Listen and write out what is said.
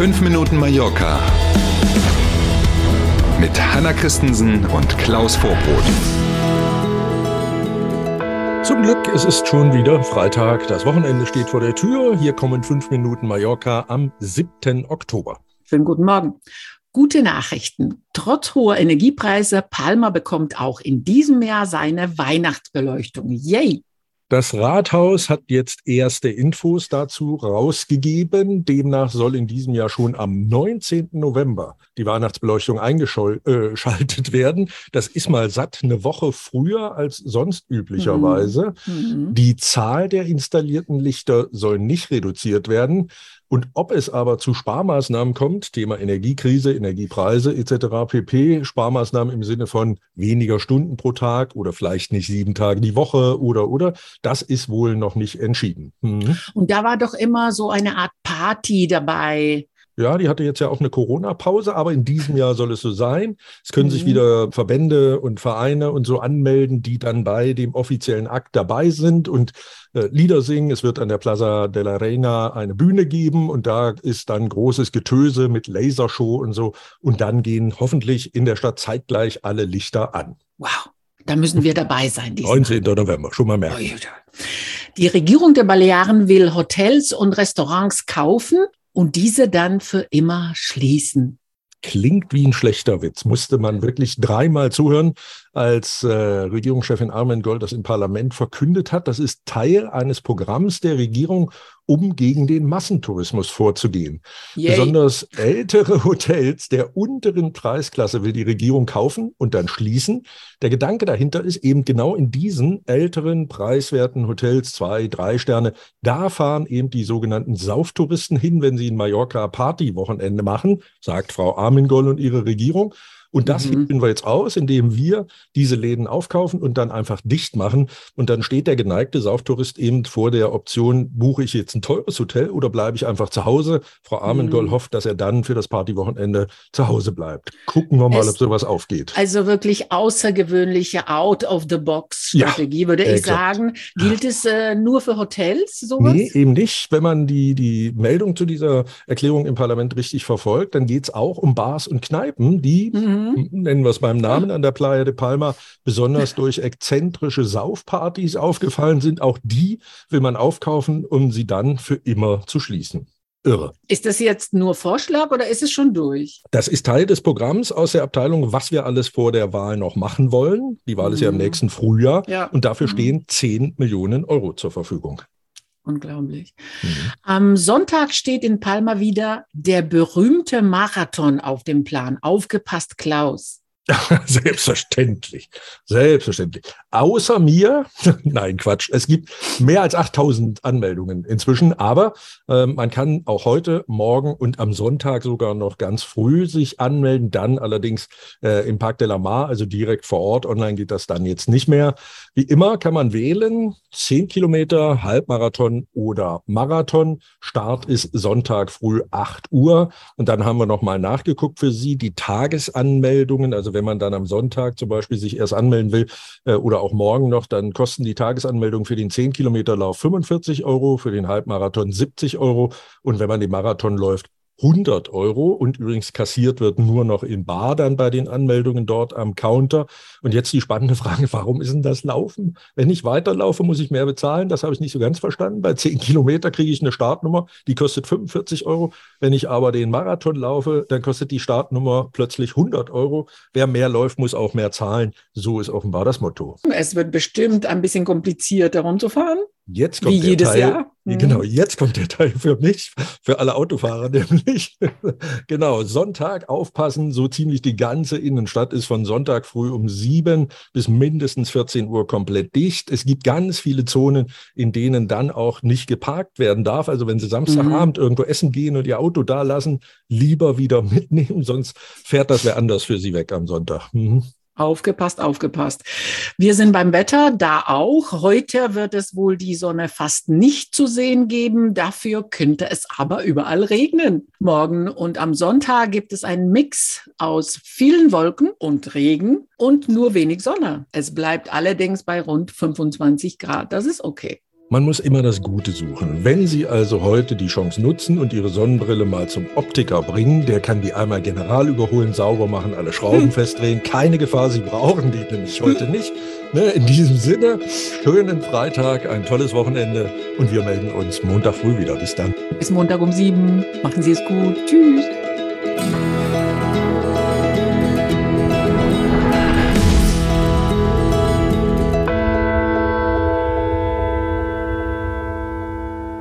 5 Minuten Mallorca mit Hanna Christensen und Klaus Vorbrot. Zum Glück, es ist schon wieder Freitag. Das Wochenende steht vor der Tür. Hier kommen 5 Minuten Mallorca am 7. Oktober. Schönen guten Morgen. Gute Nachrichten. Trotz hoher Energiepreise, Palma bekommt auch in diesem Jahr seine Weihnachtsbeleuchtung. Yay! Das Rathaus hat jetzt erste Infos dazu rausgegeben. Demnach soll in diesem Jahr schon am 19. November die Weihnachtsbeleuchtung eingeschaltet äh, werden. Das ist mal satt eine Woche früher als sonst üblicherweise. Mhm. Die Zahl der installierten Lichter soll nicht reduziert werden. Und ob es aber zu Sparmaßnahmen kommt, Thema Energiekrise, Energiepreise etc. pp, Sparmaßnahmen im Sinne von weniger Stunden pro Tag oder vielleicht nicht sieben Tage die Woche oder oder, das ist wohl noch nicht entschieden. Mhm. Und da war doch immer so eine Art Party dabei. Ja, die hatte jetzt ja auch eine Corona-Pause, aber in diesem Jahr soll es so sein. Es können mhm. sich wieder Verbände und Vereine und so anmelden, die dann bei dem offiziellen Akt dabei sind und äh, Lieder singen. Es wird an der Plaza de la Reina eine Bühne geben und da ist dann großes Getöse mit Lasershow und so. Und dann gehen hoffentlich in der Stadt zeitgleich alle Lichter an. Wow. Da müssen wir dabei sein. 19. November, schon mal mehr. Die Regierung der Balearen will Hotels und Restaurants kaufen und diese dann für immer schließen. Klingt wie ein schlechter Witz. Musste man wirklich dreimal zuhören, als äh, Regierungschefin Armin Gold das im Parlament verkündet hat. Das ist Teil eines Programms der Regierung, um gegen den Massentourismus vorzugehen. Yay. Besonders ältere Hotels der unteren Preisklasse will die Regierung kaufen und dann schließen. Der Gedanke dahinter ist eben genau in diesen älteren, preiswerten Hotels, zwei, drei Sterne, da fahren eben die sogenannten Sauftouristen hin, wenn sie in Mallorca Partywochenende machen, sagt Frau Armingol und ihre Regierung. Und das mhm. wir jetzt aus, indem wir diese Läden aufkaufen und dann einfach dicht machen. Und dann steht der geneigte Sauftourist eben vor der Option, buche ich jetzt ein teures Hotel oder bleibe ich einfach zu Hause? Frau Armengold mhm. hofft, dass er dann für das Partywochenende zu Hause bleibt. Gucken wir mal, es, ob sowas aufgeht. Also wirklich außergewöhnliche Out-of-the-Box-Strategie, ja, würde ich exakt. sagen. Gilt es äh, nur für Hotels, sowas? Nee, eben nicht. Wenn man die, die Meldung zu dieser Erklärung im Parlament richtig verfolgt, dann geht es auch um Bars und Kneipen, die mhm mhm. nennen wir es beim Namen, an der Playa de Palma besonders durch exzentrische Saufpartys aufgefallen sind. Auch die will man aufkaufen, um sie dann für immer zu schließen. Irre. Ist das jetzt nur Vorschlag oder ist es schon durch? Das ist Teil des Programms aus der Abteilung, was wir alles vor der Wahl noch machen wollen. Die Wahl mhm. ist ja im mhm. nächsten Frühjahr ja. und dafür mhm. stehen 10 Millionen Euro zur Verfügung. Unglaublich. Mhm. Am Sonntag steht in Palma wieder der berühmte Marathon auf dem Plan. Aufgepasst, Klaus. Selbstverständlich. Selbstverständlich. Außer mir, nein, Quatsch. Es gibt mehr als 8000 Anmeldungen inzwischen, aber äh, man kann auch heute, morgen und am Sonntag sogar noch ganz früh sich anmelden. Dann allerdings äh, im Parc de la Mar, also direkt vor Ort. Online geht das dann jetzt nicht mehr. Wie immer kann man wählen, 10 Kilometer, Halbmarathon oder Marathon. Start ist Sonntag früh 8 Uhr. Und dann haben wir nochmal nachgeguckt für Sie die Tagesanmeldungen. Also wenn man dann am Sonntag zum Beispiel sich erst anmelden will äh, oder auch morgen noch, dann kosten die Tagesanmeldungen für den 10 Kilometer Lauf 45 Euro, für den Halbmarathon 70 Euro. Und wenn man den Marathon läuft, 100 Euro und übrigens kassiert wird nur noch in Bar dann bei den Anmeldungen dort am Counter. Und jetzt die spannende Frage, warum ist denn das Laufen? Wenn ich weiterlaufe, muss ich mehr bezahlen. Das habe ich nicht so ganz verstanden. Bei 10 Kilometer kriege ich eine Startnummer, die kostet 45 Euro. Wenn ich aber den Marathon laufe, dann kostet die Startnummer plötzlich 100 Euro. Wer mehr läuft, muss auch mehr zahlen. So ist offenbar das Motto. Es wird bestimmt ein bisschen komplizierter rumzufahren. Jetzt kommt Wie jedes Teil, Jahr. Mhm. Genau, jetzt kommt der Teil für mich, für alle Autofahrer nämlich. genau, Sonntag aufpassen, so ziemlich die ganze Innenstadt ist von Sonntag früh um sieben bis mindestens 14 Uhr komplett dicht. Es gibt ganz viele Zonen, in denen dann auch nicht geparkt werden darf. Also wenn Sie Samstagabend mhm. irgendwo essen gehen und Ihr Auto da lassen, lieber wieder mitnehmen, sonst fährt das wer anders für Sie weg am Sonntag. Mhm. Aufgepasst, aufgepasst. Wir sind beim Wetter, da auch. Heute wird es wohl die Sonne fast nicht zu sehen geben. Dafür könnte es aber überall regnen. Morgen und am Sonntag gibt es einen Mix aus vielen Wolken und Regen und nur wenig Sonne. Es bleibt allerdings bei rund 25 Grad. Das ist okay. Man muss immer das Gute suchen. Wenn Sie also heute die Chance nutzen und Ihre Sonnenbrille mal zum Optiker bringen, der kann die einmal general überholen, sauber machen, alle Schrauben hm. festdrehen. Keine Gefahr, Sie brauchen die nämlich heute nicht. Ne, in diesem Sinne, schönen Freitag, ein tolles Wochenende und wir melden uns Montag früh wieder. Bis dann. Bis Montag um sieben. Machen Sie es gut. Tschüss.